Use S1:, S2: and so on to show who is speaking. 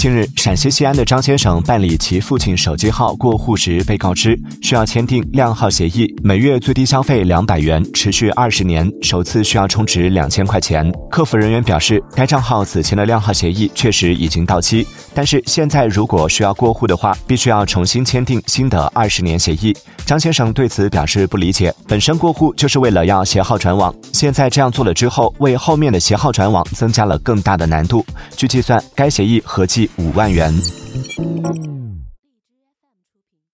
S1: 近日，陕西西安的张先生办理其父亲手机号过户时，被告知需要签订靓号协议，每月最低消费两百元，持续二十年，首次需要充值两千块钱。客服人员表示，该账号此前的靓号协议确实已经到期，但是现在如果需要过户的话，必须要重新签订新的二十年协议。张先生对此表示不理解，本身过户就是为了要携号转网，现在这样做了之后，为后面的携号转网增加了更大的难度。据计算，该协议合计五万元。